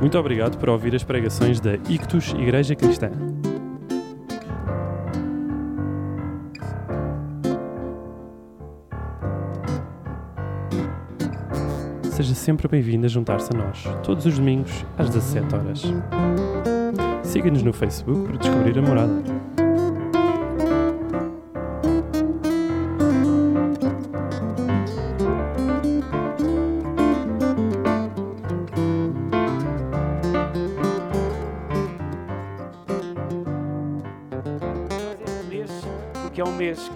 Muito obrigado por ouvir as pregações da Ictus Igreja Cristã. Seja sempre bem-vindo a juntar-se a nós, todos os domingos, às 17 horas. Siga-nos no Facebook para descobrir a morada.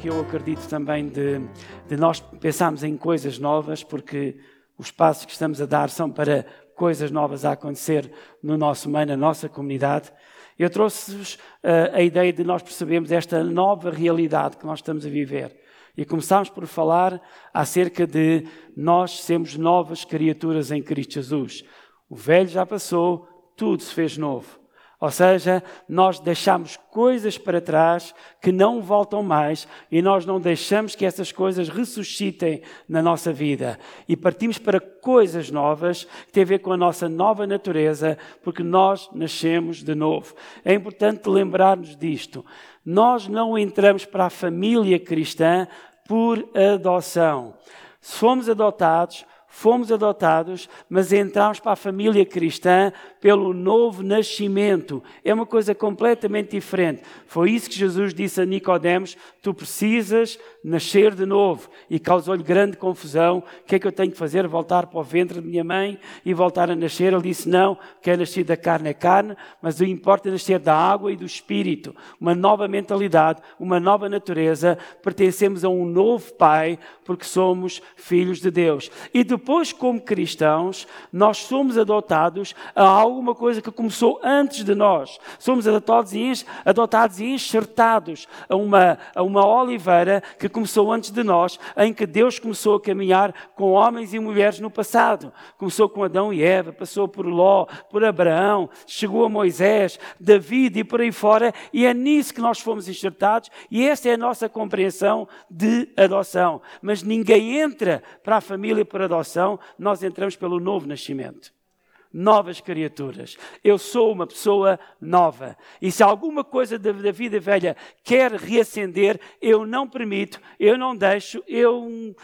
Que eu acredito também de, de nós pensarmos em coisas novas, porque os passos que estamos a dar são para coisas novas a acontecer no nosso meio, na nossa comunidade. Eu trouxe-vos uh, a ideia de nós percebermos esta nova realidade que nós estamos a viver. E começámos por falar acerca de nós sermos novas criaturas em Cristo Jesus. O velho já passou, tudo se fez novo. Ou seja, nós deixamos coisas para trás que não voltam mais e nós não deixamos que essas coisas ressuscitem na nossa vida. E partimos para coisas novas que têm a ver com a nossa nova natureza, porque nós nascemos de novo. É importante lembrar-nos disto. Nós não entramos para a família cristã por adoção. Somos adotados fomos adotados, mas entramos para a família cristã pelo novo nascimento. É uma coisa completamente diferente. Foi isso que Jesus disse a Nicodemos: tu precisas nascer de novo. E causou-lhe grande confusão. O que é que eu tenho que fazer? Voltar para o ventre de minha mãe e voltar a nascer? Ele disse: não, que é nascer da carne é carne, mas o importa é nascer da água e do espírito. Uma nova mentalidade, uma nova natureza. Pertencemos a um novo Pai, porque somos filhos de Deus. E depois depois, como cristãos, nós somos adotados a alguma coisa que começou antes de nós. Somos adotados e, adotados e enxertados a uma, a uma oliveira que começou antes de nós, em que Deus começou a caminhar com homens e mulheres no passado. Começou com Adão e Eva, passou por Ló, por Abraão, chegou a Moisés, David e por aí fora, e é nisso que nós fomos enxertados, e essa é a nossa compreensão de adoção. Mas ninguém entra para a família por adoção nós entramos pelo novo nascimento. Novas criaturas. Eu sou uma pessoa nova. E se alguma coisa da, vida velha quer reacender, eu não permito, eu não deixo, eu uh,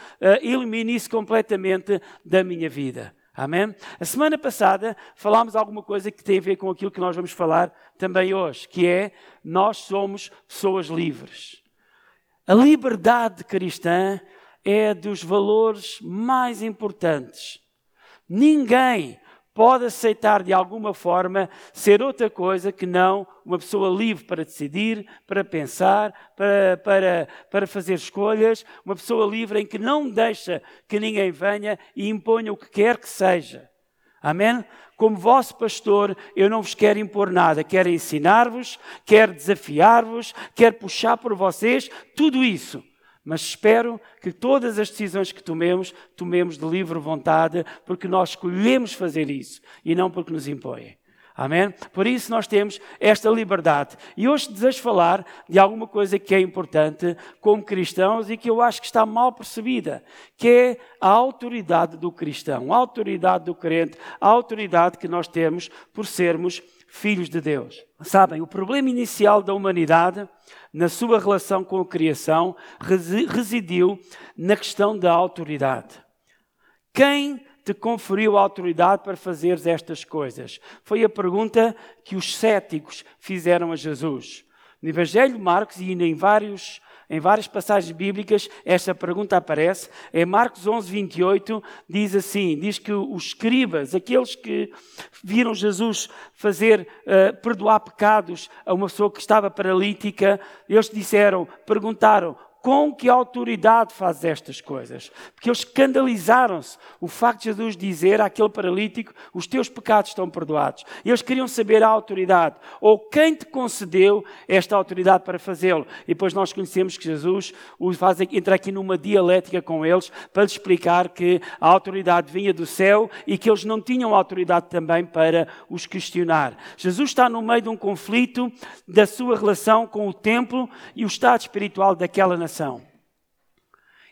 elimino isso completamente da minha vida. Amém? A semana passada falámos alguma coisa que tem a ver com aquilo que nós vamos falar também hoje, que é nós somos pessoas livres. A liberdade cristã é dos valores mais importantes. Ninguém pode aceitar de alguma forma ser outra coisa que não uma pessoa livre para decidir, para pensar, para, para, para fazer escolhas, uma pessoa livre em que não deixa que ninguém venha e imponha o que quer que seja. Amém? Como vosso pastor, eu não vos quero impor nada, quero ensinar-vos, quero desafiar-vos, quero puxar por vocês, tudo isso mas espero que todas as decisões que tomemos, tomemos de livre vontade, porque nós escolhemos fazer isso e não porque nos impõem. Amém? Por isso nós temos esta liberdade. E hoje desejo falar de alguma coisa que é importante como cristãos e que eu acho que está mal percebida, que é a autoridade do cristão, a autoridade do crente, a autoridade que nós temos por sermos filhos de Deus. Sabem, o problema inicial da humanidade, na sua relação com a criação, residiu na questão da autoridade. Quem te conferiu a autoridade para fazeres estas coisas? Foi a pergunta que os céticos fizeram a Jesus. No Evangelho de Marcos e em vários em várias passagens bíblicas, esta pergunta aparece. Em Marcos 11, 28, diz assim: diz que os escribas, aqueles que viram Jesus fazer, uh, perdoar pecados a uma pessoa que estava paralítica, eles disseram, perguntaram: com que autoridade faz estas coisas? Porque eles escandalizaram-se. O facto de Jesus dizer àquele paralítico: Os teus pecados estão perdoados. Eles queriam saber a autoridade, ou quem te concedeu esta autoridade para fazê-lo. E depois nós conhecemos que Jesus faz entrar aqui numa dialética com eles para lhes explicar que a autoridade vinha do céu e que eles não tinham autoridade também para os questionar. Jesus está no meio de um conflito da sua relação com o templo e o estado espiritual daquela nação.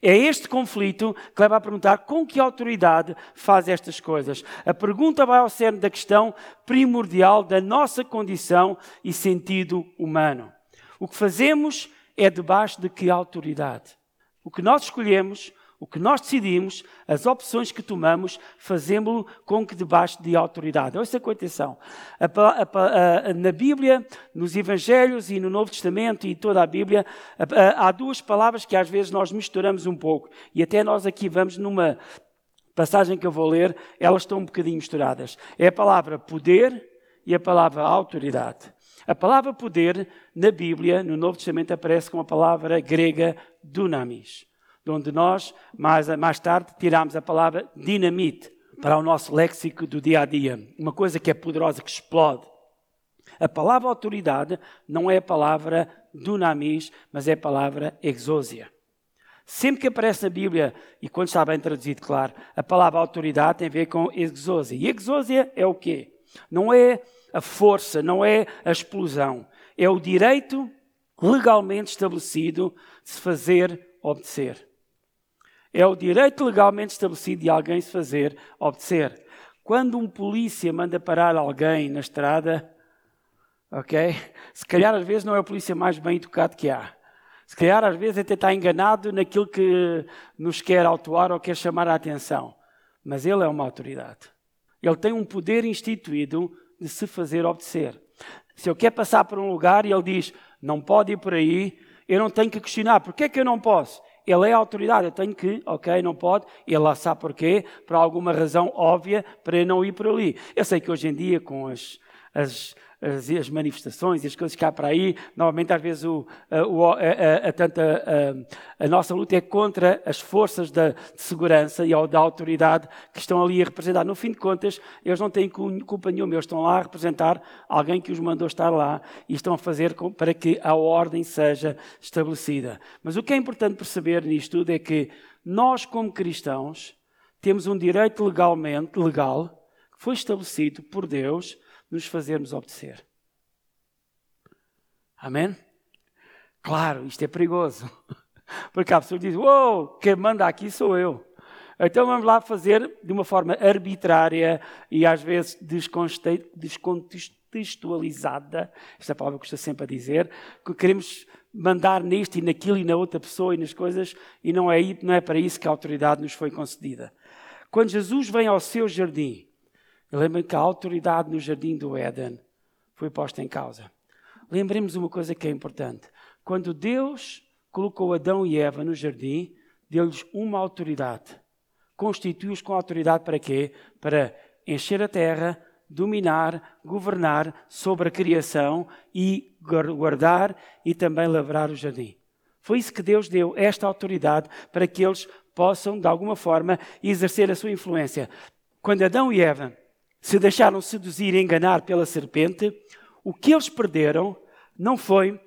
É este conflito que leva a perguntar com que autoridade faz estas coisas. A pergunta vai ao cerne da questão primordial da nossa condição e sentido humano. O que fazemos é debaixo de que autoridade? O que nós escolhemos, o que nós decidimos, as opções que tomamos, fazemos-lo com que debaixo de autoridade. Ouça com atenção. na Bíblia, nos Evangelhos e no Novo Testamento e toda a Bíblia, há duas palavras que às vezes nós misturamos um pouco. E até nós aqui vamos numa passagem que eu vou ler, elas estão um bocadinho misturadas. É a palavra poder e a palavra autoridade. A palavra poder na Bíblia, no Novo Testamento, aparece com a palavra grega dunamis, onde nós, mais, mais tarde, tiramos a palavra dinamite para o nosso léxico do dia a dia. Uma coisa que é poderosa, que explode. A palavra autoridade não é a palavra dunamis, mas é a palavra exousia. Sempre que aparece na Bíblia, e quando está bem traduzido, claro, a palavra autoridade tem a ver com exousia. E exousia é o quê? Não é a força, não é a explosão. É o direito legalmente estabelecido de se fazer obedecer. É o direito legalmente estabelecido de alguém se fazer obedecer. Quando um polícia manda parar alguém na estrada, ok? Se calhar às vezes não é o polícia mais bem educado que há. Se calhar às vezes até está enganado naquilo que nos quer autuar ou quer chamar a atenção. Mas ele é uma autoridade. Ele tem um poder instituído de se fazer obedecer. Se eu quero passar por um lugar e ele diz, não pode ir por aí, eu não tenho que questionar, porquê é que eu não posso? Ele é a autoridade, eu tenho que, ok, não pode, ele lá sabe porquê, por alguma razão óbvia para eu não ir por ali. Eu sei que hoje em dia, com as, as as, as manifestações e as coisas que há para aí, normalmente às vezes o, a, a, a, tanta, a, nossa luta é contra as forças da, de segurança e da autoridade que estão ali a representar. No fim de contas, eles não têm culpa nenhuma, eles estão lá a representar alguém que os mandou estar lá e estão a fazer para que a ordem seja estabelecida. Mas o que é importante perceber nisto tudo é que nós, como cristãos, temos um direito legalmente, legal, que foi estabelecido por Deus nos fazermos obedecer. Amém? Claro, isto é perigoso. Porque a pessoa diz: Uou, quem manda aqui sou eu. Então vamos lá fazer de uma forma arbitrária e às vezes descontextualizada, esta palavra custa sempre a dizer, que queremos mandar nisto e naquilo e na outra pessoa e nas coisas, e não é, não é para isso que a autoridade nos foi concedida. Quando Jesus vem ao seu jardim, Lembrem que a autoridade no jardim do Éden foi posta em causa. Lembremos uma coisa que é importante. Quando Deus colocou Adão e Eva no jardim, deu-lhes uma autoridade. Constituiu-os com autoridade para quê? Para encher a terra, dominar, governar sobre a criação e guardar e também lavrar o jardim. Foi isso que Deus deu, esta autoridade, para que eles possam, de alguma forma, exercer a sua influência. Quando Adão e Eva se deixaram seduzir e enganar pela serpente, o que eles perderam não foi,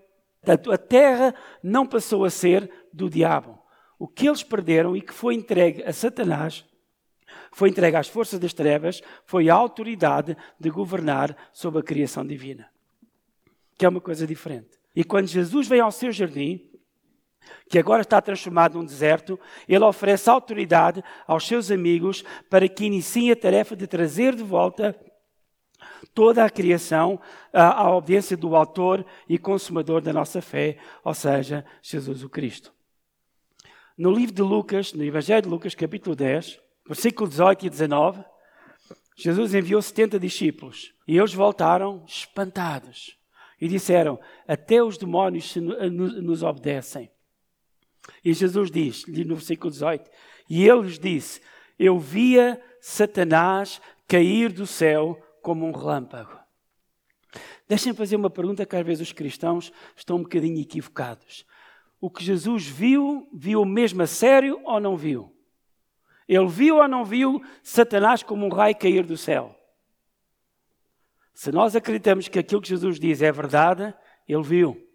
a terra não passou a ser do diabo. O que eles perderam e que foi entregue a Satanás, foi entregue às forças das trevas, foi a autoridade de governar sobre a criação divina. Que é uma coisa diferente. E quando Jesus vem ao seu jardim, que agora está transformado num deserto, ele oferece autoridade aos seus amigos para que iniciem a tarefa de trazer de volta toda a criação à, obediência do autor e consumador da nossa fé, ou seja, Jesus o Cristo. No livro de Lucas, no Evangelho de Lucas, capítulo 10, versículo 18 e 19, Jesus enviou 70 discípulos e eles voltaram espantados e disseram: Até os demónios nos obedecem. E Jesus diz, no versículo 18: E ele lhes disse: Eu via Satanás cair do céu como um relâmpago. Deixem-me fazer uma pergunta que às vezes os cristãos estão um bocadinho equivocados. O que Jesus viu, viu mesmo a sério ou não viu? Ele viu ou não viu Satanás como um raio cair do céu? Se nós acreditamos que aquilo que Jesus diz é verdade, ele viu.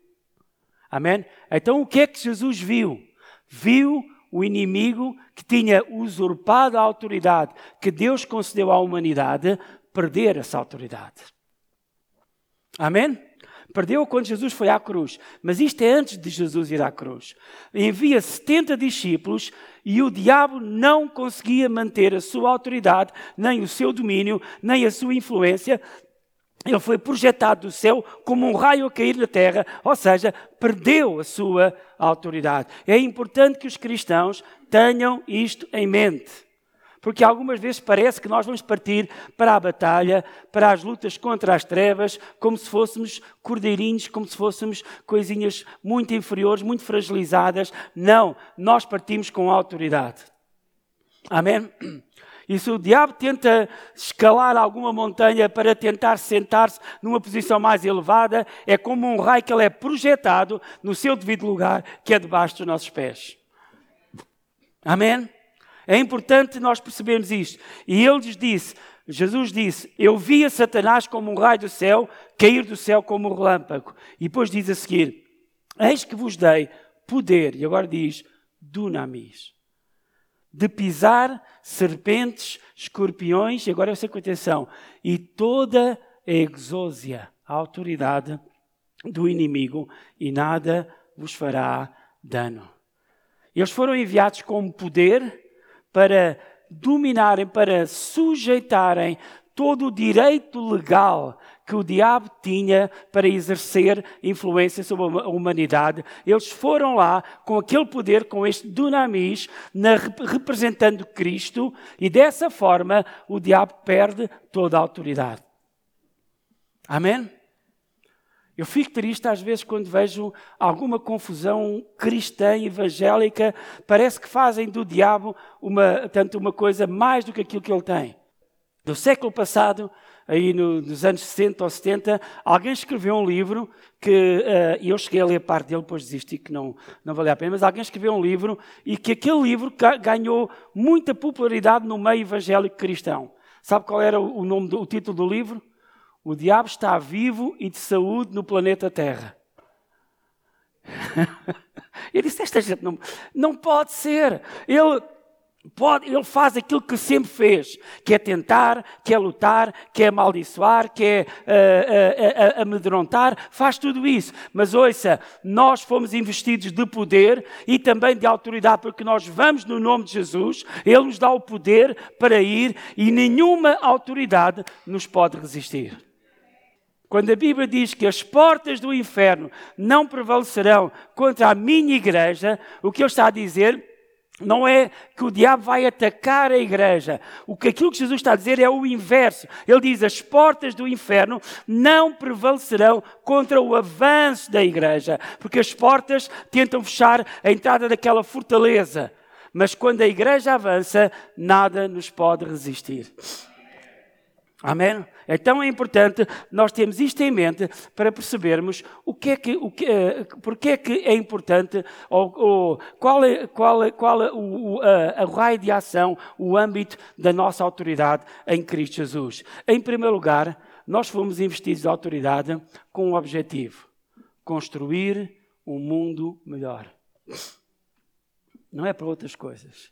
Amém? Então o que é que Jesus viu? Viu o inimigo que tinha usurpado a autoridade que Deus concedeu à humanidade perder essa autoridade. Amém? Perdeu quando Jesus foi à cruz. Mas isto é antes de Jesus ir à cruz. Envia 70 discípulos e o diabo não conseguia manter a sua autoridade, nem o seu domínio, nem a sua influência. Ele foi projetado do céu como um raio a cair na terra, ou seja, perdeu a sua autoridade. É importante que os cristãos tenham isto em mente. Porque algumas vezes parece que nós vamos partir para a batalha, para as lutas contra as trevas, como se fôssemos cordeirinhos, como se fôssemos coisinhas muito inferiores, muito fragilizadas. Não, nós partimos com autoridade. Amém? E se o diabo tenta escalar alguma montanha para tentar sentar-se numa posição mais elevada, é como um raio que ele é projetado no seu devido lugar, que é debaixo dos nossos pés. Amém? É importante nós percebermos isto. E ele lhes disse, Jesus disse, eu via Satanás como um raio do céu, cair do céu como um relâmpago. E depois diz a seguir, eis que vos dei poder, e agora diz, dunamis, de pisar serpentes, escorpiões, e agora essa atenção, e toda a exósia, a autoridade do inimigo, e nada vos fará dano. Eles foram enviados com poder, para dominarem, para sujeitarem todo o direito legal que o diabo tinha para exercer influência sobre a humanidade. Eles foram lá com aquele poder, com este dunamis, na, representando Cristo, e dessa forma o diabo perde toda a autoridade. Amém? Eu fico triste às vezes quando vejo alguma confusão cristã evangélica. Parece que fazem do diabo uma, tanto uma coisa mais do que aquilo que ele tem. Do século passado, aí no, nos anos 60 ou 70, alguém escreveu um livro que, uh, eu cheguei a ler parte dele, depois desisti que não, não valia a pena, mas alguém escreveu um livro e que aquele livro ganhou muita popularidade no meio evangélico cristão. Sabe qual era o, nome do, o título do livro? O diabo está vivo e de saúde no planeta Terra. Ele disse: Esta gente não, não pode ser. Ele, pode, ele faz aquilo que sempre fez: que é tentar, que é lutar, que é amaldiçoar, que é uh, uh, uh, amedrontar. Faz tudo isso. Mas ouça, nós fomos investidos de poder e também de autoridade, porque nós vamos no nome de Jesus. Ele nos dá o poder para ir e nenhuma autoridade nos pode resistir. Quando a Bíblia diz que as portas do inferno não prevalecerão contra a minha igreja, o que ele está a dizer não é que o diabo vai atacar a igreja. O que aquilo que Jesus está a dizer é o inverso. Ele diz: as portas do inferno não prevalecerão contra o avanço da igreja, porque as portas tentam fechar a entrada daquela fortaleza. Mas quando a igreja avança, nada nos pode resistir. Amém? Então é importante nós termos isto em mente para percebermos o que é que, o que, uh, porque é que é importante, ou, ou qual é, qual é, qual é o, a, a raio de ação, o âmbito da nossa autoridade em Cristo Jesus. Em primeiro lugar, nós fomos investidos de autoridade com um objetivo: construir um mundo melhor. Não é para outras coisas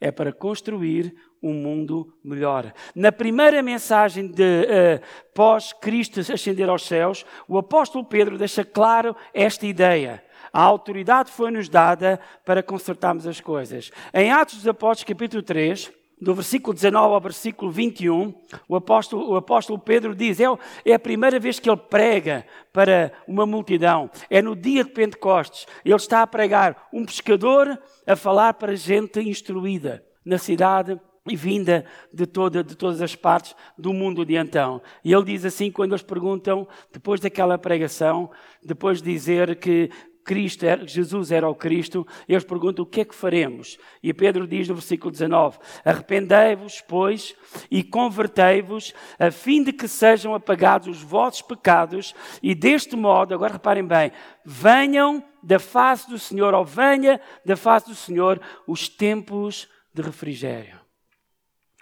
é para construir um mundo melhor. Na primeira mensagem de uh, pós-Cristo ascender aos céus, o apóstolo Pedro deixa claro esta ideia. A autoridade foi-nos dada para consertarmos as coisas. Em Atos dos Apóstolos, capítulo 3, do versículo 19 ao versículo 21, o apóstolo, o apóstolo Pedro diz: é, é a primeira vez que ele prega para uma multidão, é no dia de Pentecostes. Ele está a pregar um pescador a falar para gente instruída na cidade e vinda de, toda, de todas as partes do mundo de então. E ele diz assim, quando eles perguntam, depois daquela pregação, depois de dizer que Cristo era, Jesus era o Cristo, eles perguntam o que é que faremos. E Pedro diz no versículo 19: Arrependei-vos, pois, e convertei-vos, a fim de que sejam apagados os vossos pecados, e deste modo, agora reparem bem, venham da face do Senhor, ou venha da face do Senhor, os tempos de refrigério.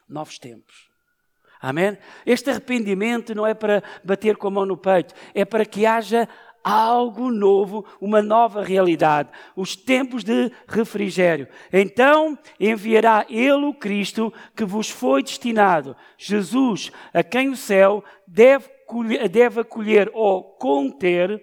Novos tempos. Amém? Este arrependimento não é para bater com a mão no peito, é para que haja algo novo, uma nova realidade, os tempos de refrigério. Então enviará Ele o Cristo que vos foi destinado, Jesus, a quem o céu deve deve acolher ou conter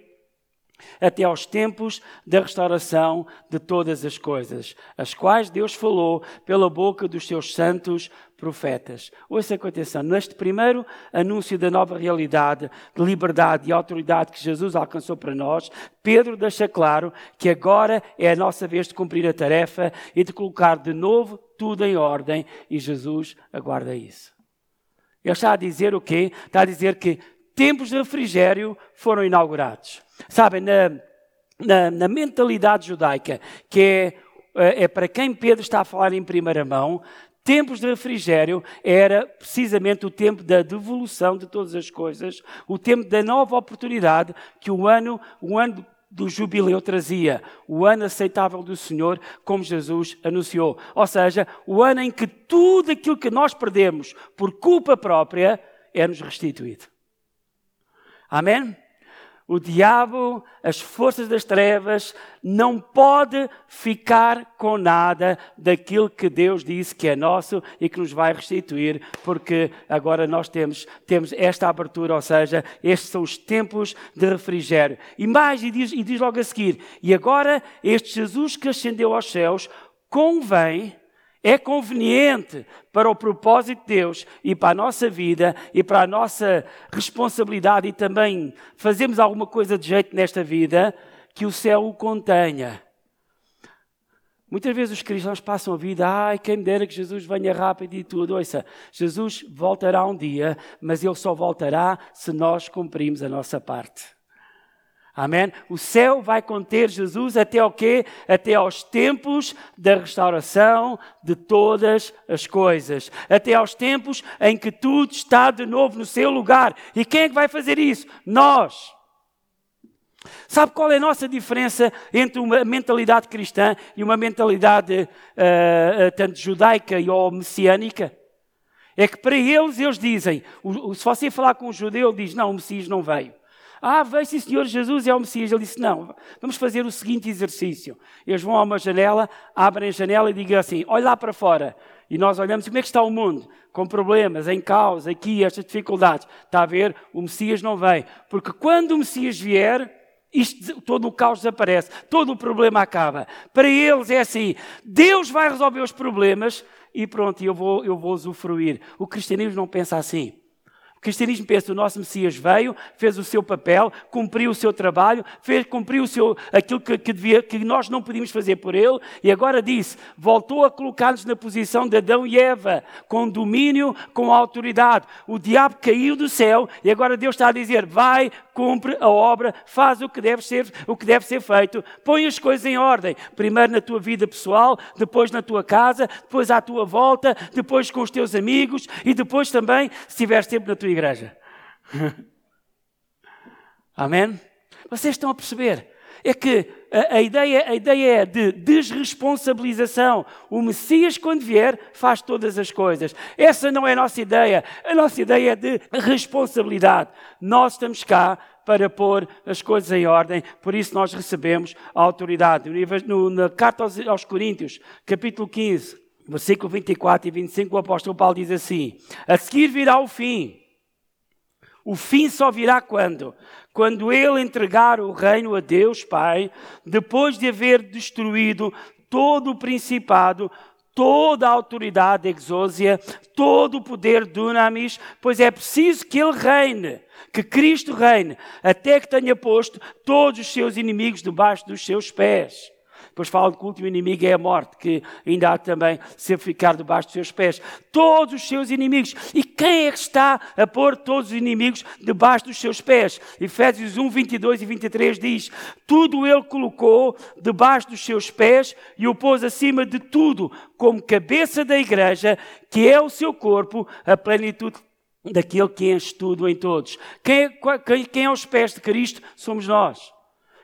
até aos tempos da restauração de todas as coisas, as quais Deus falou pela boca dos seus santos profetas. Ouça com atenção, neste primeiro anúncio da nova realidade, de liberdade e autoridade que Jesus alcançou para nós, Pedro deixa claro que agora é a nossa vez de cumprir a tarefa e de colocar de novo tudo em ordem, e Jesus aguarda isso. Ele está a dizer o quê? Está a dizer que tempos de refrigério foram inaugurados. Sabem, na, na, na mentalidade judaica, que é, é, é para quem Pedro está a falar em primeira mão, tempos de refrigério era precisamente o tempo da devolução de todas as coisas, o tempo da nova oportunidade que o ano, o ano do jubileu trazia, o ano aceitável do Senhor, como Jesus anunciou. Ou seja, o ano em que tudo aquilo que nós perdemos por culpa própria é-nos restituído. Amém? O diabo, as forças das trevas, não pode ficar com nada daquilo que Deus disse que é nosso e que nos vai restituir, porque agora nós temos, temos esta abertura, ou seja, estes são os tempos de refrigério. E mais, e diz, e diz logo a seguir, e agora este Jesus que ascendeu aos céus, convém é conveniente para o propósito de Deus e para a nossa vida e para a nossa responsabilidade e também fazermos alguma coisa de jeito nesta vida, que o céu o contenha. Muitas vezes os cristãos passam a vida, ai, quem me dera que Jesus venha rápido e tudo. Ouça, Jesus voltará um dia, mas ele só voltará se nós cumprirmos a nossa parte. Amém? O céu vai conter Jesus até ao quê? Até aos tempos da restauração de todas as coisas. Até aos tempos em que tudo está de novo no seu lugar. E quem é que vai fazer isso? Nós. Sabe qual é a nossa diferença entre uma mentalidade cristã e uma mentalidade uh, tanto judaica ou messiânica? É que para eles, eles dizem, se você falar com um judeu, ele diz, não, o Messias não veio. Ah, veio sim, Senhor Jesus é o Messias. Ele disse: Não, vamos fazer o seguinte exercício. Eles vão a uma janela, abrem a janela e digam assim: Olha lá para fora. E nós olhamos, como é que está o mundo? Com problemas, em caos, aqui, estas dificuldades. Está a ver? O Messias não vem. Porque quando o Messias vier, isto, todo o caos desaparece, todo o problema acaba. Para eles é assim: Deus vai resolver os problemas e pronto, eu vou, eu vou usufruir. O cristianismo não pensa assim cristianismo pensa, o nosso Messias veio, fez o seu papel, cumpriu o seu trabalho, fez, cumpriu o seu, aquilo que, que, devia, que nós não podíamos fazer por ele, e agora disse, voltou a colocar-nos na posição de Adão e Eva, com domínio, com autoridade. O diabo caiu do céu, e agora Deus está a dizer, vai, cumpre a obra, faz o que deve ser, o que deve ser feito, põe as coisas em ordem, primeiro na tua vida pessoal, depois na tua casa, depois à tua volta, depois com os teus amigos, e depois também, se estiveres sempre na tua igreja. Amém? Vocês estão a perceber? É que a, a, ideia, a ideia é de desresponsabilização. O Messias, quando vier, faz todas as coisas. Essa não é a nossa ideia. A nossa ideia é de responsabilidade. Nós estamos cá para pôr as coisas em ordem, por isso nós recebemos a autoridade. No, na carta aos, aos Coríntios, capítulo 15, versículo 24 e 25, o apóstolo Paulo diz assim: A seguir virá o fim o fim só virá quando? Quando ele entregar o reino a Deus Pai, depois de haver destruído todo o principado, toda a autoridade exósia, todo o poder dunamis, pois é preciso que ele reine, que Cristo reine, até que tenha posto todos os seus inimigos debaixo dos seus pés. Depois fala que o último inimigo é a morte, que ainda há também ser ficar debaixo dos seus pés. Todos os seus inimigos. E quem é que está a pôr todos os inimigos debaixo dos seus pés? Efésios 1, 22 e 23 diz: Tudo ele colocou debaixo dos seus pés e o pôs acima de tudo, como cabeça da igreja, que é o seu corpo, a plenitude daquele que enche tudo em todos. Quem é, quem é os pés de Cristo? Somos nós.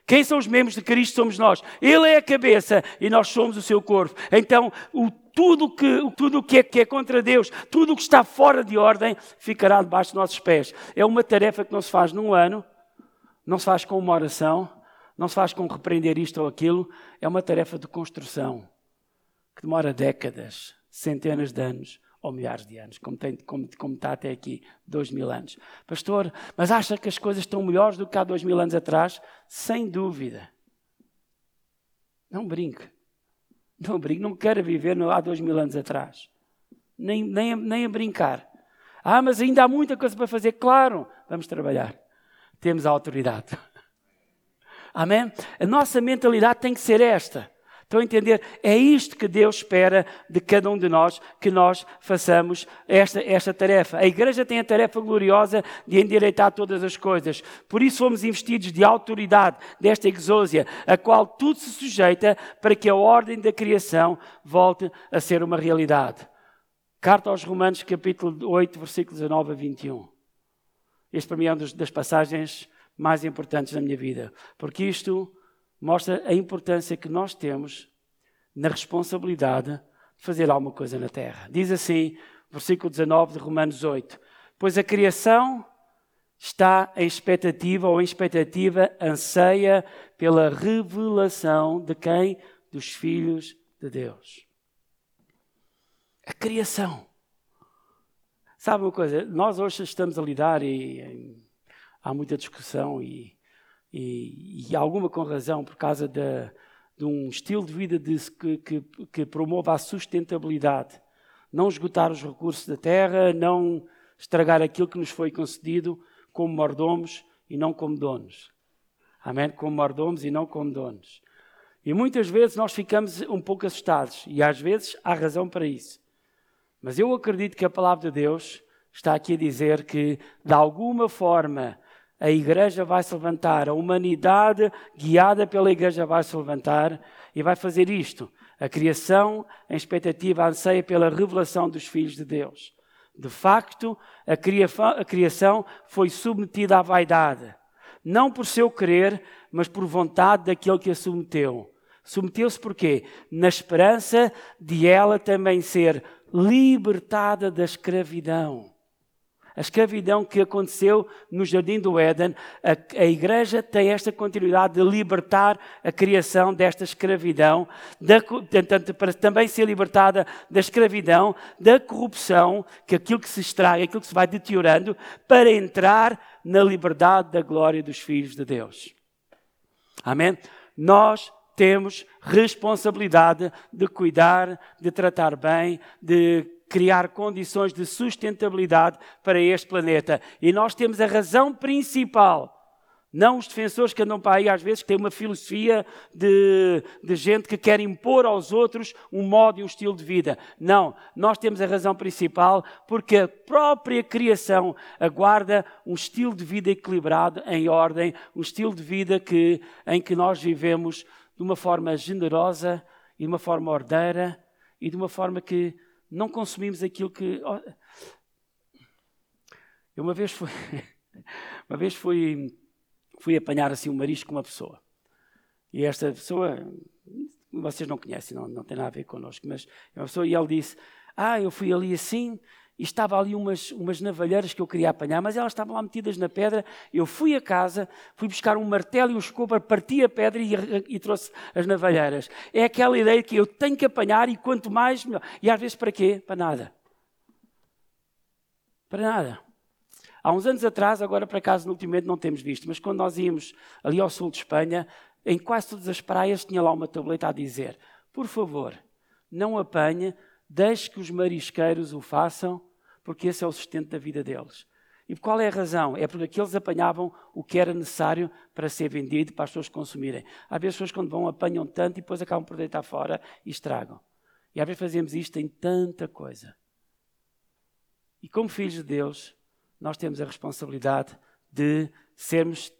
Quem são os membros de Cristo? Somos nós. Ele é a cabeça e nós somos o seu corpo. Então, o, tudo que, tudo que, é, que é contra Deus, tudo o que está fora de ordem, ficará debaixo dos nossos pés. É uma tarefa que não se faz num ano, não se faz com uma oração, não se faz com repreender isto ou aquilo. É uma tarefa de construção que demora décadas, centenas de anos ou milhares de anos, como, tem, como, como está até aqui, dois mil anos. Pastor, mas acha que as coisas estão melhores do que há dois mil anos atrás? Sem dúvida. Não brinque. Não brinque. Não quero viver há dois mil anos atrás. Nem, nem, nem a brincar. Ah, mas ainda há muita coisa para fazer. Claro, vamos trabalhar. Temos a autoridade. Amém? A nossa mentalidade tem que ser esta. Estão a entender? É isto que Deus espera de cada um de nós, que nós façamos esta, esta tarefa. A igreja tem a tarefa gloriosa de endireitar todas as coisas. Por isso fomos investidos de autoridade desta exósia, a qual tudo se sujeita para que a ordem da criação volte a ser uma realidade. Carta aos Romanos, capítulo 8, versículos 19 a 21. Este para mim é uma das passagens mais importantes da minha vida, porque isto mostra a importância que nós temos na responsabilidade de fazer alguma coisa na terra. Diz assim, versículo 19 de Romanos 8: Pois a criação está em expectativa ou em expectativa anseia pela revelação de quem? Dos filhos de Deus. A criação. Sabe uma coisa? Nós hoje estamos a lidar e, e há muita discussão e e, e alguma com razão, por causa de, um estilo de vida de, que, que, que promove a sustentabilidade. Não esgotar os recursos da terra, não estragar aquilo que nos foi concedido como mordomos e não como donos. Amém? Como mordomos e não como donos. E muitas vezes nós ficamos um pouco assustados, e às vezes há razão para isso. Mas eu acredito que a palavra de Deus está aqui a dizer que, de alguma forma, a igreja vai se levantar, a humanidade guiada pela igreja vai se levantar e vai fazer isto. A criação, em expectativa, anseia pela revelação dos filhos de Deus. De facto, a, criação foi submetida à vaidade, não por seu querer, mas por vontade daquele que a submeteu. Submeteu-se por quê? Na esperança de ela também ser libertada da escravidão a escravidão que aconteceu no jardim do Éden, a, a, igreja tem esta continuidade de libertar a criação desta escravidão, da, para também ser libertada da escravidão, da corrupção, que aquilo que se extrai, aquilo que se vai deteriorando, para entrar na liberdade da glória dos filhos de Deus. Amém? Nós temos responsabilidade de cuidar, de tratar bem, de criar condições de sustentabilidade para este planeta. E nós temos a razão principal. Não os defensores que andam para aí, às vezes, que têm uma filosofia de, de gente que quer impor aos outros um modo e um estilo de vida. Não, nós temos a razão principal porque a própria criação aguarda um estilo de vida equilibrado, em ordem, um estilo de vida que, em que nós vivemos de uma forma generosa e de uma forma ordeira e de uma forma que não consumimos aquilo que. Eu uma vez fui, uma vez fui, fui apanhar assim um marisco com uma pessoa. E esta pessoa, vocês não conhecem, não, não tem nada a ver connosco, mas é uma pessoa e ele disse: Ah, eu fui ali assim, e estava ali umas, umas navalheiras que eu queria apanhar, mas elas estavam lá metidas na pedra. Eu fui a casa, fui buscar um martelo e um escova, parti a pedra e, e, trouxe as navalheiras. É aquela ideia que eu tenho que apanhar e quanto mais, melhor. E às vezes para quê? Para nada. Para nada. Há uns anos atrás, agora para casa no último não temos visto, mas quando nós íamos ali ao sul de Espanha, em quase todas as praias tinha lá uma tableta a dizer: por favor, não apanhe, deixe que os marisqueiros o façam porque esse é o sustento da vida deles. E qual é a razão? É porque aqueles apanhavam o que era necessário para ser vendido, para as pessoas consumirem. Às vezes, as pessoas, quando vão, apanham tanto e depois acabam por deitar fora e estragam. E às vezes fazemos isto em tanta coisa. E como filhos de Deus, nós temos a responsabilidade de sermos,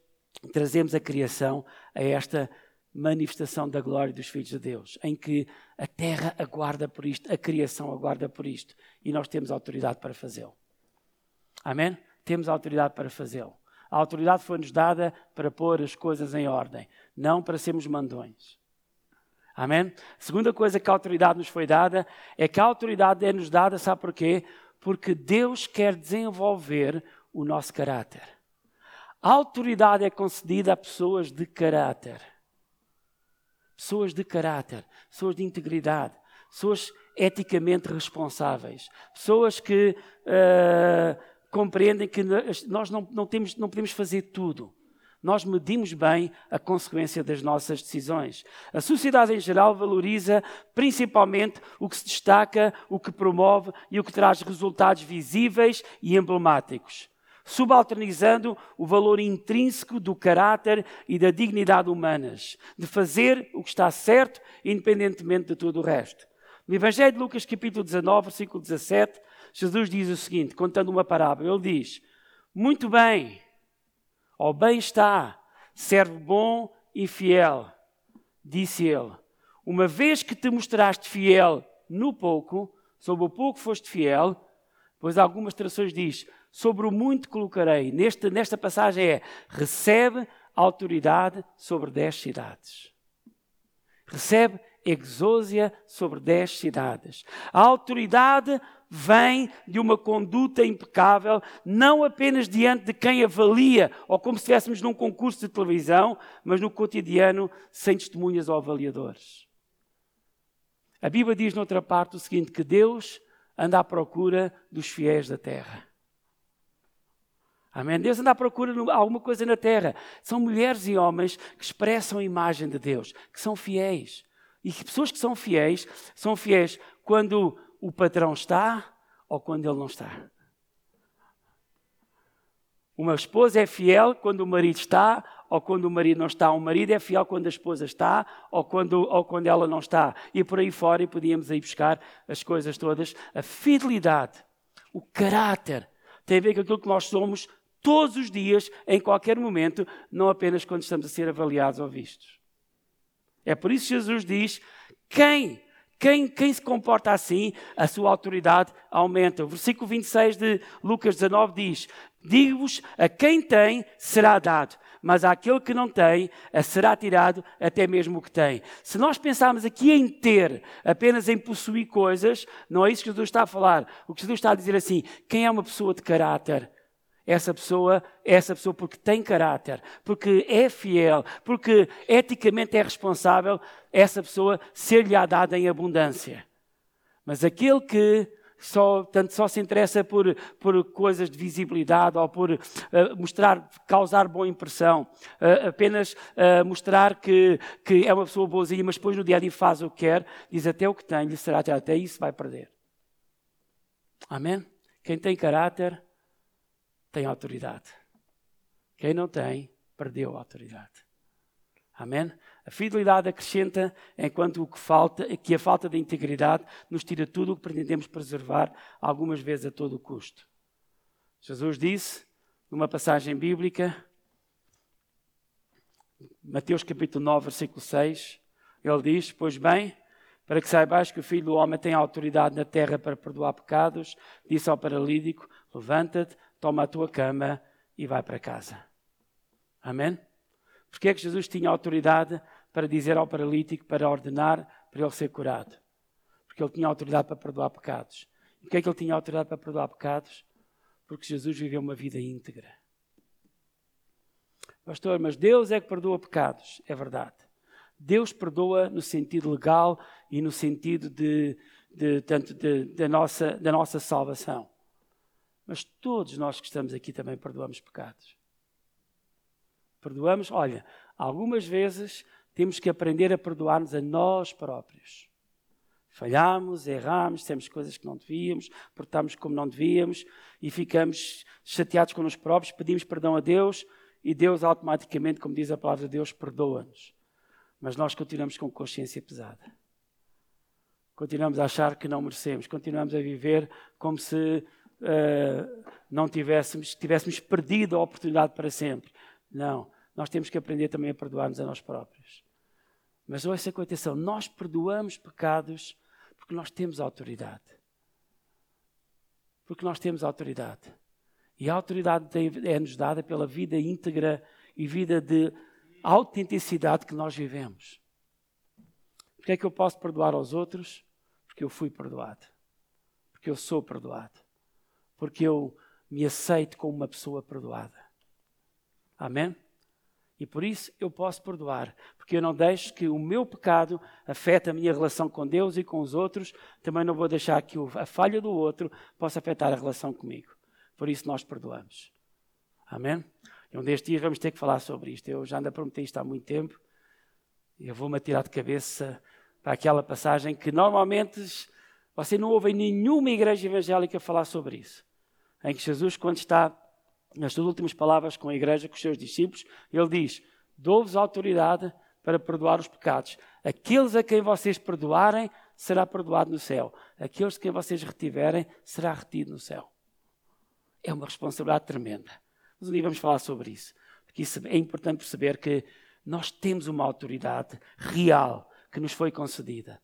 trazermos a criação a esta manifestação da glória dos filhos de Deus, em que a terra aguarda por isto, a criação aguarda por isto, e nós temos autoridade para fazê-lo. Amém? Temos autoridade para fazê-lo. A autoridade foi-nos dada para pôr as coisas em ordem, não para sermos mandões. Amém? A segunda coisa que a autoridade nos foi dada é que a autoridade é-nos dada, sabe porquê? Porque Deus quer desenvolver o nosso caráter. A autoridade é concedida a pessoas de caráter pessoas de caráter, pessoas de integridade, pessoas. eticamente responsáveis, pessoas que uh, compreendem que nós não, não, temos, não podemos fazer tudo. Nós medimos bem a consequência das nossas decisões. A sociedade em geral valoriza principalmente o que se destaca, o que promove e o que traz resultados visíveis e emblemáticos subalternizando o valor intrínseco do caráter e da dignidade humanas, de fazer o que está certo, independentemente de tudo o resto. No Evangelho de Lucas, capítulo 19, versículo 17, Jesus diz o seguinte, contando uma parábola: Ele diz: Muito bem, ó bem está, servo bom e fiel, disse ele. Uma vez que te mostraste fiel no pouco, sobre o pouco foste fiel, pois algumas traduções diz, sobre o muito colocarei. Nesta, nesta passagem é: recebe autoridade sobre dez cidades. Recebe exósia sobre dez cidades. A autoridade vem de uma conduta impecável, não apenas diante de quem avalia, ou como se estivéssemos num concurso de televisão, mas no cotidiano, sem testemunhas ou avaliadores. A Bíblia diz noutra parte o seguinte: que Deus anda à procura dos fiéis da terra. Amém? Deus anda à procura de alguma coisa na terra. São mulheres e homens que expressam a imagem de Deus, que são fiéis. E que pessoas que são fiéis, são fiéis quando o patrão está ou quando ele não está. Uma esposa é fiel quando o marido está ou quando o marido não está. Um marido é fiel quando a esposa está ou quando, ou quando ela não está. E por aí fora, e podíamos aí buscar as coisas todas. A fidelidade, o caráter, tem a ver com aquilo que nós somos todos os dias, em qualquer momento, não apenas quando estamos a ser avaliados ou vistos. É por isso que Jesus diz: quem, quem, quem se comporta assim, a sua autoridade aumenta. O versículo 26 de Lucas 19 diz: Digo-vos, a quem tem será dado, mas àquele que não tem, será tirado até mesmo o que tem. Se nós pensarmos aqui em ter, apenas em possuir coisas, não é isso que Jesus está a falar. O que Jesus está a dizer assim: quem é uma pessoa de caráter? Essa pessoa, essa pessoa porque tem caráter, porque é fiel, porque eticamente é responsável, essa pessoa ser-lhe-á dada em abundância. Mas aquele que só, tanto só se interessa por, por coisas de visibilidade ou por uh, mostrar, causar boa impressão, uh, apenas uh, mostrar que, que é uma pessoa boazinha, mas depois no dia a dia faz o que quer, diz até o que tem, lhe será até, até isso vai perder. Amém? Quem tem caráter tem autoridade. Quem não tem, perdeu a autoridade. Amém? A fidelidade acrescenta enquanto o que falta, que a falta de integridade nos tira tudo o que pretendemos preservar, algumas vezes a todo custo. Jesus disse, numa passagem bíblica, Mateus capítulo 9, versículo 6, ele diz: Pois bem, para que saibais que o Filho do Homem tem autoridade na terra para perdoar pecados, disse ao paralítico: Levanta-te, toma a tua cama e vai para casa. Amém? Porque é que Jesus tinha autoridade para dizer ao paralítico, para ordenar, para ele ser curado? Porque ele tinha autoridade para perdoar pecados. E porquê é que ele tinha autoridade para perdoar pecados? Porque Jesus viveu uma vida íntegra. Pastor, mas Deus é que perdoa pecados. É verdade. Deus perdoa no sentido legal e no sentido de, de, de, de da, nossa, da nossa salvação. Mas todos nós que estamos aqui também perdoamos pecados. Perdoamos, olha, algumas vezes temos que aprender a perdoar-nos a nós próprios. Falhamos, erramos, temos coisas que não devíamos, portamos como não devíamos e ficamos chateados com nós próprios, pedimos perdão a Deus e Deus automaticamente, como diz a palavra de Deus, perdoa-nos. Mas nós continuamos com consciência pesada. Continuamos a achar que não merecemos, continuamos a viver como se uh, não tivéssemos, tivéssemos perdido a oportunidade para sempre. Não, nós temos que aprender também a perdoar-nos a nós próprios. Mas ouça com atenção, nós perdoamos pecados porque nós temos autoridade. Porque nós temos autoridade. E a autoridade é-nos dada pela vida íntegra e vida de autenticidade que nós vivemos. Porque é que eu posso perdoar aos outros? Porque eu fui perdoado. Porque eu sou perdoado porque eu me aceito como uma pessoa perdoada. Amém? E por isso eu posso perdoar, porque eu não deixo que o meu pecado afete a minha relação com Deus e com os outros, também não vou deixar que a falha do outro possa afetar a relação comigo. Por isso nós perdoamos. Amém? E um destes dias vamos ter que falar sobre isto. Eu já ando a prometer isto há muito tempo. Eu vou-me atirar de cabeça para aquela passagem que normalmente você não ouve em nenhuma igreja evangélica falar sobre isso. Em que Jesus, quando está nas suas últimas palavras com a igreja, com os seus discípulos, ele diz: Dou-vos autoridade para perdoar os pecados. Aqueles a quem vocês perdoarem, será perdoado no céu. Aqueles a quem vocês retiverem, será retido no céu. É uma responsabilidade tremenda. Mas um dia vamos falar sobre isso. Porque isso é importante perceber que nós temos uma autoridade real que nos foi concedida.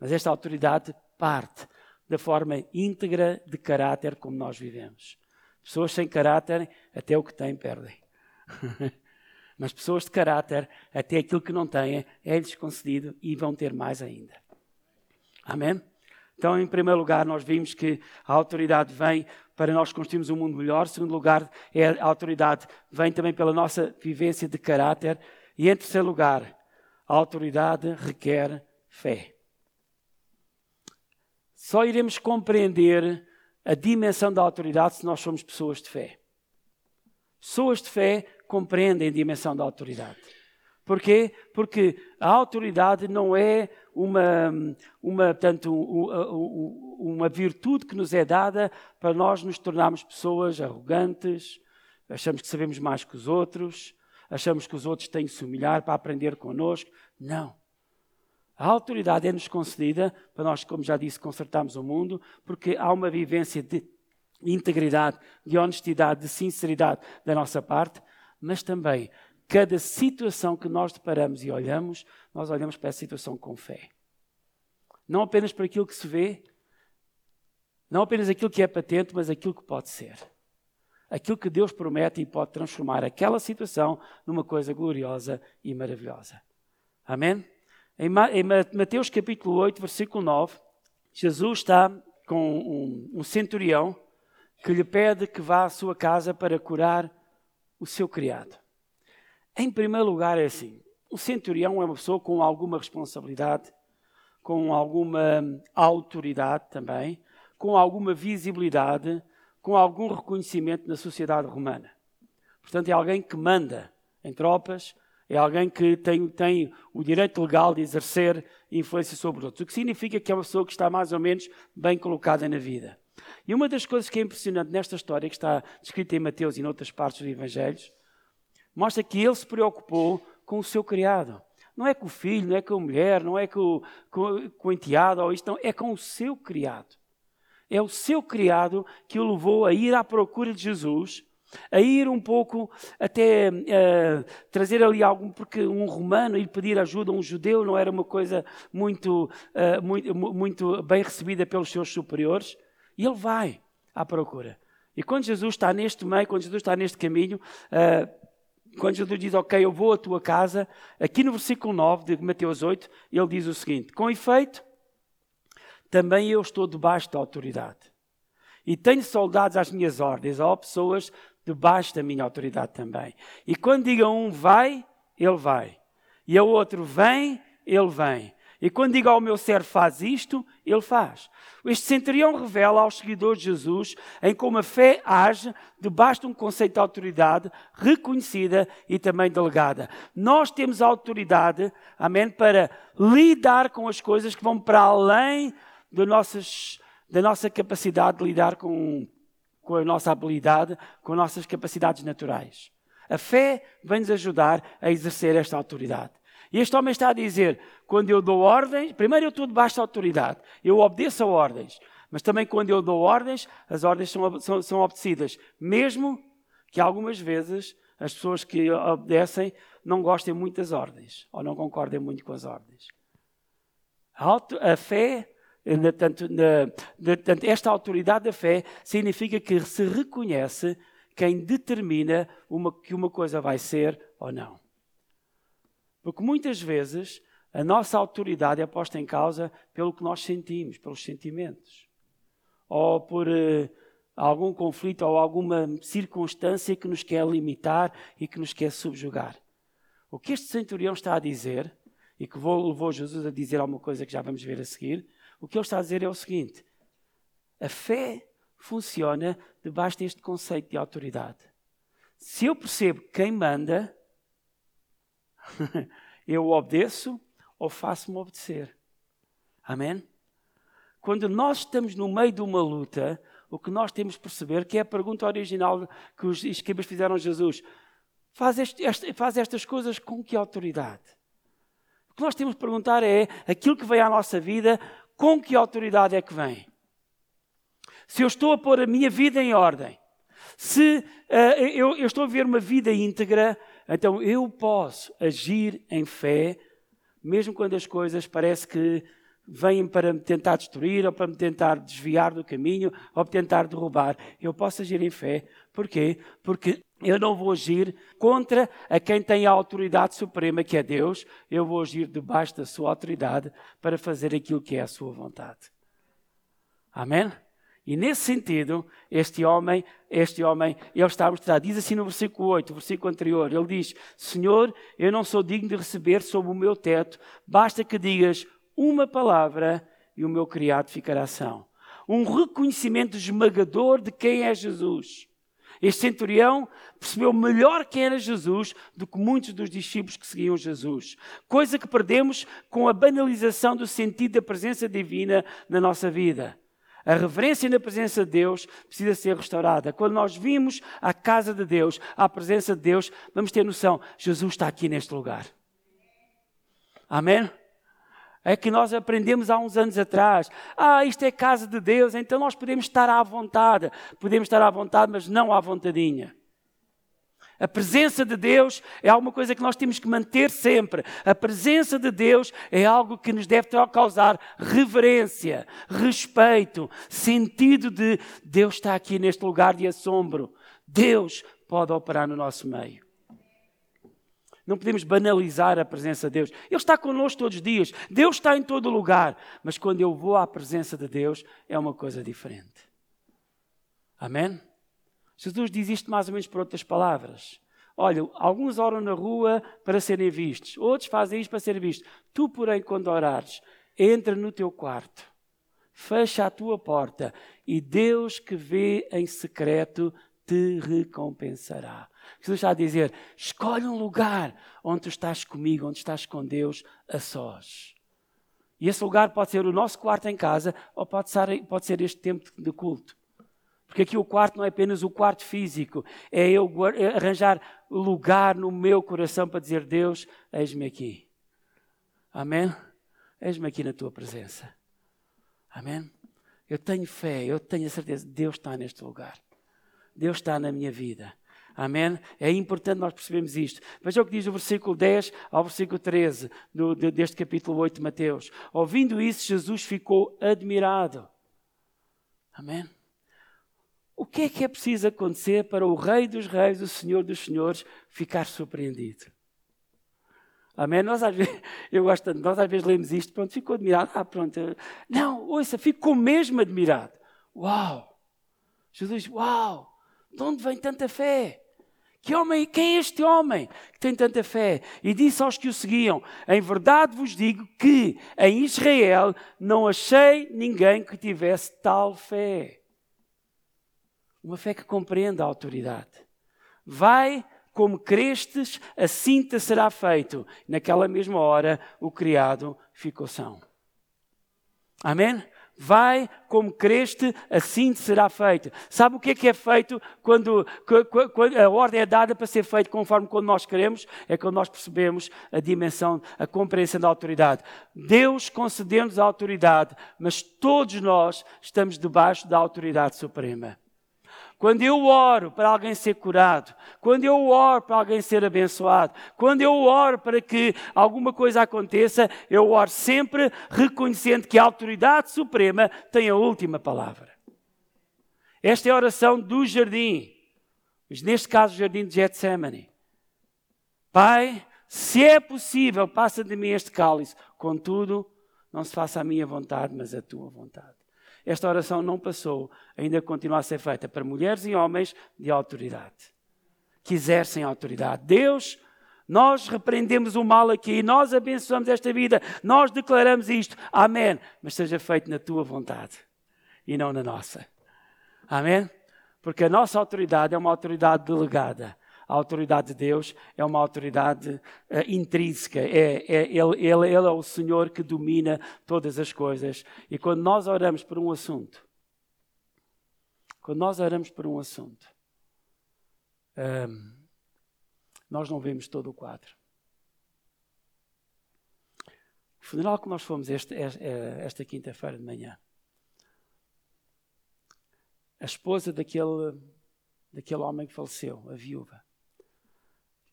Mas esta autoridade parte da forma íntegra de caráter como nós vivemos. Pessoas sem caráter, até o que têm, perdem. Mas pessoas de caráter, até aquilo que não têm, é-lhes concedido e vão ter mais ainda. Amém? Então, em primeiro lugar, nós vimos que a autoridade vem para nós construirmos um mundo melhor. Em segundo lugar, é a autoridade vem também pela nossa vivência de caráter. E em terceiro lugar, a autoridade requer fé. Só iremos compreender a dimensão da autoridade se nós somos pessoas de fé. Pessoas de fé compreendem a dimensão da autoridade. Porquê? Porque a autoridade não é uma, uma, tanto, uma virtude que nos é dada para nós nos tornarmos pessoas arrogantes, achamos que sabemos mais que os outros, achamos que os outros têm que se humilhar para aprender connosco. Não. A autoridade é-nos concedida para nós, como já disse, consertarmos o mundo, porque há uma vivência de integridade, de honestidade, de sinceridade da nossa parte, mas também cada situação que nós deparamos e olhamos, nós olhamos para essa situação com fé. Não apenas para aquilo que se vê, não apenas aquilo que é patente, mas aquilo que pode ser. Aquilo que Deus promete e pode transformar aquela situação numa coisa gloriosa e maravilhosa. Amém? Em Mateus capítulo 8, versículo 9, Jesus está com um, um centurião que lhe pede que vá à sua casa para curar o seu criado. Em primeiro lugar, é assim: o centurião é uma pessoa com alguma responsabilidade, com alguma autoridade também, com alguma visibilidade, com algum reconhecimento na sociedade romana. Portanto, é alguém que manda em tropas, é alguém que tem, tem o direito legal de exercer influência sobre os outros. O que significa que é uma pessoa que está mais ou menos bem colocada na vida. E uma das coisas que é impressionante nesta história, que está descrita em Mateus e em outras partes dos Evangelhos, mostra que ele se preocupou com o seu criado. Não é com o filho, não é com a mulher, não é com, com, com o enteado ou isto, não, é com o seu criado. É o seu criado que o levou a ir à procura de Jesus a ir um pouco até uh, trazer ali algum, porque um romano ir pedir ajuda a um judeu não era uma coisa muito, uh, muito, muito bem recebida pelos seus superiores, e ele vai à procura. E quando Jesus está neste meio, quando Jesus está neste caminho, uh, quando Jesus diz, ok, eu vou à tua casa, aqui no versículo 9 de Mateus 8, ele diz o seguinte: Com efeito, também eu estou debaixo da autoridade. E tenho soldados às minhas ordens, ou pessoas debaixo da minha autoridade também. E quando diga um vai, ele vai. E o outro vem, ele vem. E quando diga ao meu servo faz isto, ele faz. Este centurião revela aos seguidores de Jesus em como a fé age debaixo de um conceito de autoridade reconhecida e também delegada. Nós temos autoridade, amém, para lidar com as coisas que vão para além nossas, da nossa capacidade de lidar com com a nossa habilidade, com as nossas capacidades naturais. A fé vem-nos ajudar a exercer esta autoridade. E este homem está a dizer: quando eu dou ordens, primeiro eu estou debaixo da autoridade, eu obedeço a ordens, mas também quando eu dou ordens, as ordens são, são, são obedecidas, mesmo que algumas vezes as pessoas que obedecem não gostem muito das ordens ou não concordem muito com as ordens. A, auto, a fé Tanto, esta autoridade da fé significa que se reconhece quem determina uma, que uma coisa vai ser ou não. Porque muitas vezes a nossa autoridade é posta em causa pelo que nós sentimos, pelos sentimentos, ou por uh, algum conflito ou alguma circunstância que nos quer limitar e que nos quer subjugar. O que este centurião está a dizer, e que levou Jesus a dizer alguma coisa que já vamos ver a seguir, o que ele está a dizer é o seguinte: a fé funciona debaixo deste conceito de autoridade. Se eu percebo quem manda, eu obedeço ou faço-me obedecer. Amém? Quando nós estamos no meio de uma luta, o que nós temos que perceber, que é a pergunta original que os escribas fizeram a Jesus, faz, este, este, faz estas coisas com que autoridade? O que nós temos que perguntar é, aquilo que vem à nossa vida, com que autoridade é que vem? Se eu estou a pôr a minha vida em ordem, se uh, eu, eu estou a viver uma vida íntegra, então eu posso agir em fé, mesmo quando as coisas parece que vêm para me tentar destruir, ou para me tentar desviar do caminho, ou para tentar derrubar. Eu posso agir em fé. Porquê? Porque eu não vou agir contra a quem tem a autoridade suprema, que é Deus. Eu vou agir debaixo da sua autoridade para fazer aquilo que é a sua vontade. Amém? E nesse sentido, este homem, este homem, ele está a mostrar, diz assim no versículo 8, o versículo anterior, ele diz: Senhor, eu não sou digno de receber sob o meu teto, basta que digas uma palavra e o meu criado ficará são. Um reconhecimento esmagador de quem é Jesus. Este centurião percebeu melhor quem era Jesus do que muitos dos discípulos que seguiam Jesus. Coisa que perdemos com a banalização do sentido da presença divina na nossa vida. A reverência na presença de Deus precisa ser restaurada. Quando nós vimos a casa de Deus, a presença de Deus, vamos ter noção: Jesus está aqui neste lugar. Amém? É que nós aprendemos há uns anos atrás. Ah, isto é casa de Deus, então nós podemos estar à vontade. Podemos estar à vontade, mas não à vontadinha. A presença de Deus é alguma coisa que nós temos que manter sempre. A presença de Deus é algo que nos deve causar reverência, respeito, sentido de Deus está aqui neste lugar de assombro. Deus pode operar no nosso meio. Não podemos banalizar a presença de Deus. Ele está connosco todos os dias. Deus está em todo lugar. Mas quando eu vou à presença de Deus, é uma coisa diferente. Amém? Jesus diz isto mais ou menos por outras palavras. Olha, alguns oram na rua para serem vistos, outros fazem isto para serem vistos. Tu, porém, quando orares, entra no teu quarto, fecha a tua porta e Deus que vê em secreto te recompensará. Jesus está a dizer: escolhe um lugar onde tu estás comigo, onde estás com Deus a sós. E esse lugar pode ser o nosso quarto em casa ou pode ser, pode ser este tempo de culto. Porque aqui o quarto não é apenas o quarto físico, é eu é arranjar lugar no meu coração para dizer: Deus, eis-me aqui. Amém? Eis-me aqui na tua presença. Amém? Eu tenho fé, eu tenho a certeza, Deus está neste lugar. Deus está na minha vida. Amém? É importante nós percebermos isto. Veja o que diz o versículo 10 ao versículo 13 do, deste capítulo 8 de Mateus. Ouvindo isso, Jesus ficou admirado. Amém? O que é que é preciso acontecer para o Rei dos Reis, o Senhor dos Senhores, ficar surpreendido? Amém? Nós às vezes, eu gosto, nós às vezes lemos isto, pronto, ficou admirado. Ah, pronto. Não, ouça, ficou mesmo admirado. Uau! Jesus uau! De onde vem tanta fé? Que homem, quem é este homem que tem tanta fé? E disse aos que o seguiam: Em verdade vos digo que em Israel não achei ninguém que tivesse tal fé. Uma fé que compreende a autoridade. Vai como crestes, assim te será feito. Naquela mesma hora, o criado ficou são. Amém? Vai como creste, assim te será feito. Sabe o que é que é feito quando, quando, a ordem é dada para ser feito conforme quando nós queremos? É quando nós percebemos a dimensão, a compreensão da autoridade. Deus concedeu-nos a autoridade, mas todos nós estamos debaixo da autoridade suprema. Quando eu oro para alguém ser curado, quando eu oro para alguém ser abençoado, quando eu oro para que alguma coisa aconteça, eu oro sempre reconhecendo que a autoridade suprema tem a última palavra. Esta é a oração do jardim, mas neste caso o jardim de Getsemane. Pai, se é possível, passa de mim este cálice, contudo, não se faça a minha vontade, mas a tua vontade esta oração não passou, ainda continua a ser feita para mulheres e homens de autoridade, que exercem autoridade. Deus Nós repreendemos o mal aqui, nós abençoamos esta vida, nós declaramos isto. Amém. Mas seja feito na tua vontade e não na nossa. Amém? Porque a nossa autoridade é uma autoridade delegada. A autoridade de Deus é uma autoridade uh, intrínseca. É, é, ele, ele, ele é o Senhor que domina todas as coisas. E quando nós oramos por um assunto, quando nós oramos por um assunto, um, ehm, nós não vemos todo o quadro. O funeral que nós fomos este, esta, esta quinta-feira de manhã, a esposa daquele, daquele homem que faleceu, a viúva,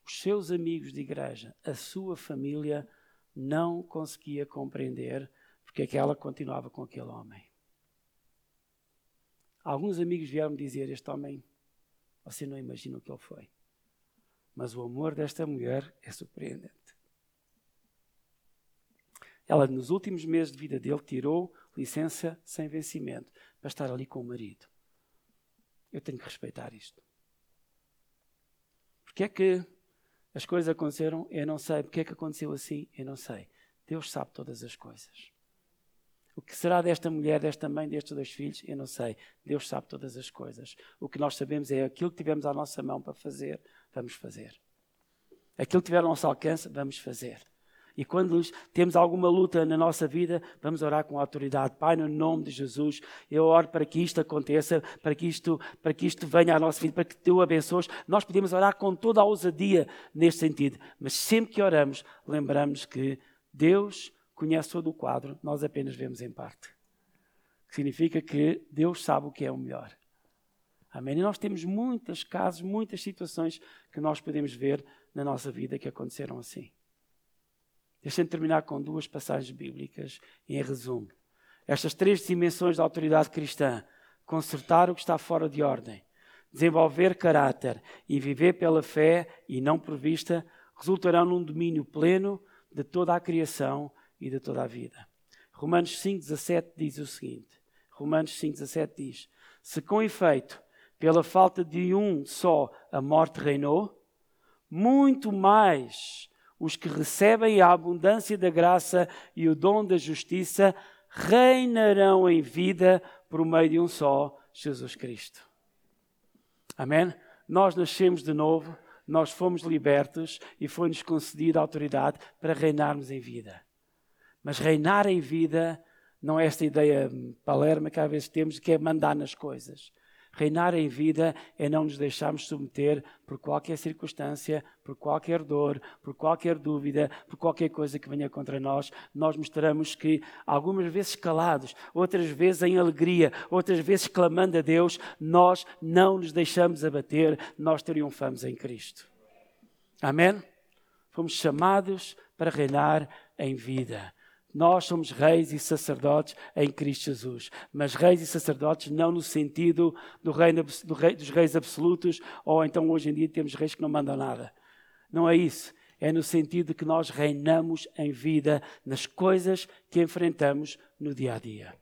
os seus amigos de igreja, a sua família, não conseguia compreender porque é que ela continuava com aquele homem. Alguns amigos vieram-me dizer: Este homem, você não imagina o que ele foi. Mas o amor desta mulher é surpreendente. Ela, nos últimos meses de vida dele, tirou licença sem vencimento para estar ali com o marido. Eu tenho que respeitar isto. Porque é que as coisas aconteceram? Eu não sei. Porque é que aconteceu assim? Eu não sei. Deus sabe todas as coisas. O que será desta mulher, desta mãe, destes dois filhos? Eu não sei. Deus sabe todas as coisas. O que nós sabemos é aquilo que tivemos à nossa mão para fazer, vamos fazer. Aquilo que tiver ao nosso alcance, vamos fazer. E quando temos alguma luta na nossa vida, vamos orar com autoridade. Pai, no nome de Jesus, eu oro para que isto aconteça, para que isto, para que isto venha à nossa vida, para que tu abençoes. Nós podemos orar com toda a ousadia neste sentido, mas sempre que oramos, lembramos que Deus conhece todo o quadro, nós apenas vemos em parte. Significa que Deus sabe o que é o melhor. Amém? E nós temos muitos casos, muitas situações que nós podemos ver na nossa vida que aconteceram assim. Deixem-me terminar com duas passagens bíblicas em resumo. Estas três dimensões da autoridade cristã: consertar o que está fora de ordem, desenvolver caráter e viver pela fé e não por vista, resultarão num domínio pleno de toda a criação e de toda a vida. Romanos 5,17 diz o seguinte: Romanos 5,17 diz: Se com efeito, pela falta de um só, a morte reinou, muito mais os que recebem a abundância da graça e o dom da justiça reinarão em vida por meio de um só, Jesus Cristo. Amém? Nós nascemos de novo, nós fomos libertos e foi-nos concedida autoridade para reinarmos em vida. Mas reinar em vida não é esta ideia palerma que às vezes temos, que é mandar nas coisas. Reinar em vida é não nos deixarmos submeter por qualquer circunstância, por qualquer dor, por qualquer dúvida, por qualquer coisa que venha contra nós. Nós mostramos que, algumas vezes calados, outras vezes em alegria, outras vezes clamando a Deus, nós não nos deixamos abater, nós triunfamos em Cristo. Amém? Fomos chamados para reinar em vida. Nós somos reis e sacerdotes em Cristo Jesus. Mas reis e sacerdotes não no sentido do reino, do rei, dos reis absolutos, ou então hoje em dia temos reis que não mandam nada. Não é isso. É no sentido de que nós reinamos em vida nas coisas que enfrentamos no dia a dia.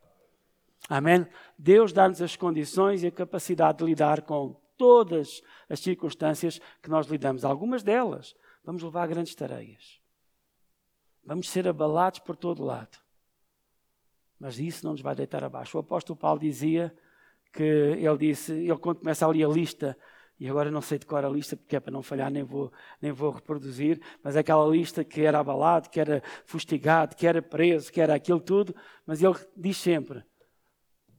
Amém? Deus dá-nos as condições e a capacidade de lidar com todas as circunstâncias que nós lidamos. Algumas delas vamos levar grandes tareias. Vamos ser abalados por todo lado. Mas isso não nos vai deitar abaixo. O apóstolo Paulo dizia que ele disse, ele quando começa ali a lista, e agora não sei de qual a lista, porque é para não falhar, nem vou, nem vou reproduzir, mas aquela lista que era abalado, que era fustigado, que era preso, que era aquilo tudo, mas ele diz sempre,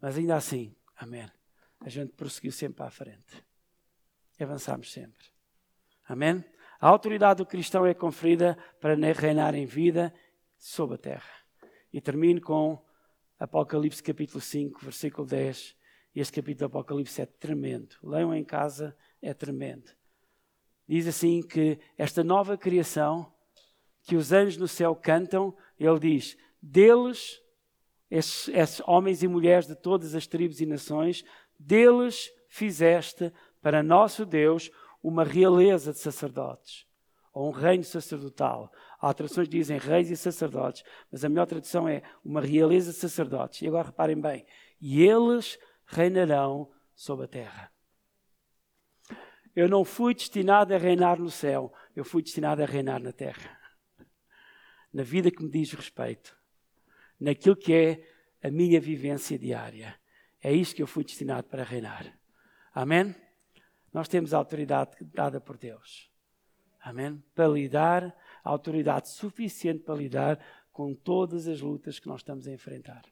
mas ainda assim, amém, a gente prosseguiu sempre à frente. Avançamos sempre. Amém? A autoridade do cristão é conferida para reinar em vida sobre a terra. E termino com Apocalipse capítulo 5, versículo 10. Este capítulo de Apocalipse é tremendo. Leiam em casa, é tremendo. Diz assim que esta nova criação que os anjos no céu cantam, ele diz: deles, esses, esses homens e mulheres de todas as tribos e nações, deles fizeste para nosso Deus uma realeza de sacerdotes, ou um reino sacerdotal. Há traduções que dizem reis e sacerdotes, mas a melhor tradução é uma realeza de sacerdotes. E agora reparem bem: e eles reinarão sobre a terra. Eu não fui destinado a reinar no céu, eu fui destinado a reinar na terra. Na vida que me diz respeito, naquilo que é a minha vivência diária. É isto que eu fui destinado para reinar. Amém? Nós temos autoridade dada por Deus. Amém? Para lidar, autoridade suficiente para lidar com todas as lutas que nós estamos a enfrentar.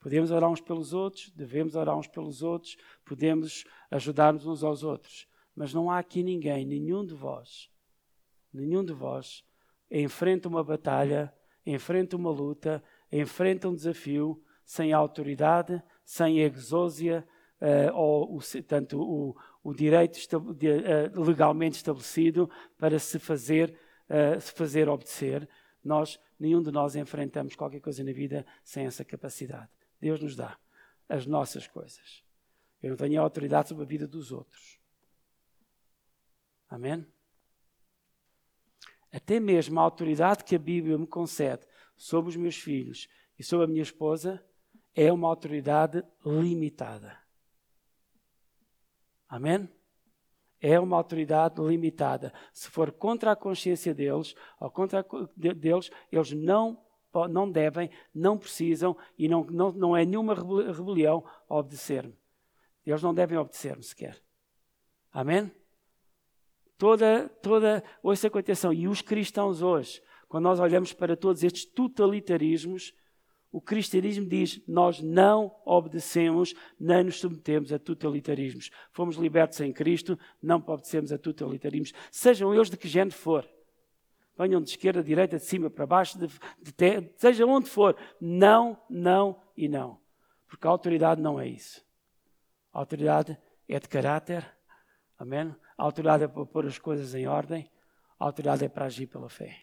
Podemos orar uns pelos outros, devemos orar uns pelos outros, podemos ajudar-nos uns aos outros. Mas não há aqui ninguém, nenhum de vós, nenhum de vós, enfrenta uma batalha, enfrenta uma luta, enfrenta um desafio sem autoridade, sem exósia, uh, ou o, tanto o, o direito de, uh, legalmente estabelecido para se fazer, uh, se fazer obedecer. Nós, nenhum de nós enfrentamos qualquer coisa na vida sem essa capacidade. Deus nos dá as nossas coisas. Eu não tenho autoridade sobre a vida dos outros. Amém? Até mesmo a autoridade que a Bíblia me concede sobre os meus filhos e sobre a minha esposa é uma autoridade limitada. Amém? É uma autoridade limitada. Se for contra a consciência deles, ou contra a, deles, eles não, não devem, não precisam e não, não, não é nenhuma rebelião obedecer-me. Eles não devem obedecer-me sequer. Amém? Toda, toda, ouça com atenção, e os cristãos hoje, quando nós olhamos para todos estes totalitarismos, o cristianismo diz: nós não obedecemos nem nos submetemos a totalitarismos. Fomos libertos em Cristo, não obedecemos a totalitarismos, sejam eles de que género for. Venham de esquerda, de direita, de cima para baixo, de, de, seja onde for. Não, não e não. Porque a autoridade não é isso. A autoridade é de caráter. Amém? A autoridade é para pôr as coisas em ordem. A autoridade é para agir pela fé.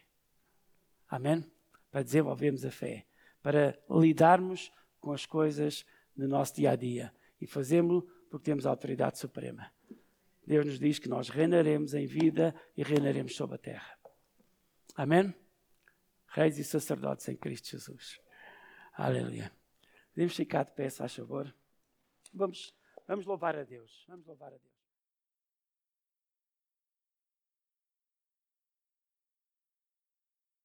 Amém? Para desenvolvermos a fé para lidarmos com as coisas no nosso dia a dia. E fazemos porque temos a autoridade suprema. Deus nos diz que nós reinaremos em vida e reinaremos sobre a terra. Amém? Reis e sacerdotes em Cristo Jesus. Aleluia. Podemos ficar de pé, se faz favor. Vamos, vamos louvar a Deus. Vamos louvar a Deus.